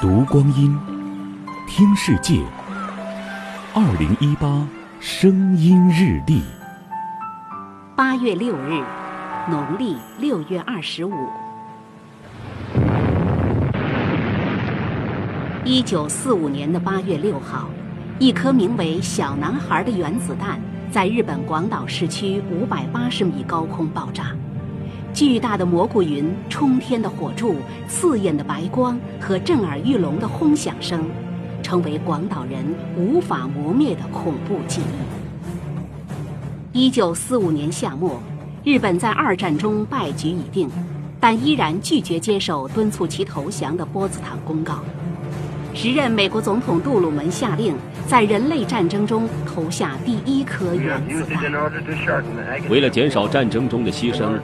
读光阴，听世界。二零一八声音日历，八月六日，农历六月二十五。一九四五年的八月六号，一颗名为“小男孩”的原子弹在日本广岛市区五百八十米高空爆炸。巨大的蘑菇云、冲天的火柱、刺眼的白光和震耳欲聋的轰响声，成为广岛人无法磨灭的恐怖记忆。一九四五年夏末，日本在二战中败局已定，但依然拒绝接受敦促其投降的波茨坦公告。时任美国总统杜鲁门下令，在人类战争中投下第一颗原子弹。为了减少战争中的牺牲，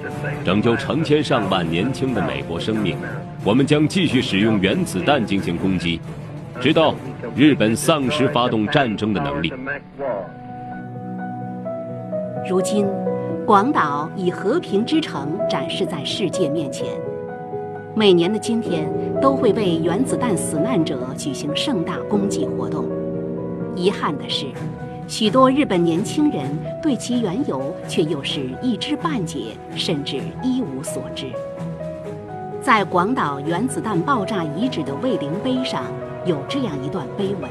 拯救成千上万年轻的美国生命，我们将继续使用原子弹进行攻击，直到日本丧失发动战争的能力。如今，广岛以和平之城展示在世界面前。每年的今天都会为原子弹死难者举行盛大公祭活动。遗憾的是，许多日本年轻人对其缘由却又是一知半解，甚至一无所知。在广岛原子弹爆炸遗址的慰灵碑上有这样一段碑文：“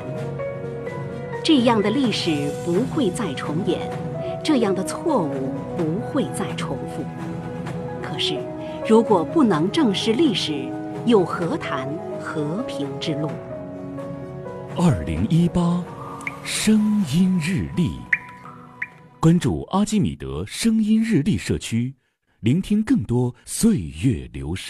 这样的历史不会再重演，这样的错误不会再重复。”可是。如果不能正视历史，又何谈和平之路？二零一八声音日历，关注阿基米德声音日历社区，聆听更多岁月流声。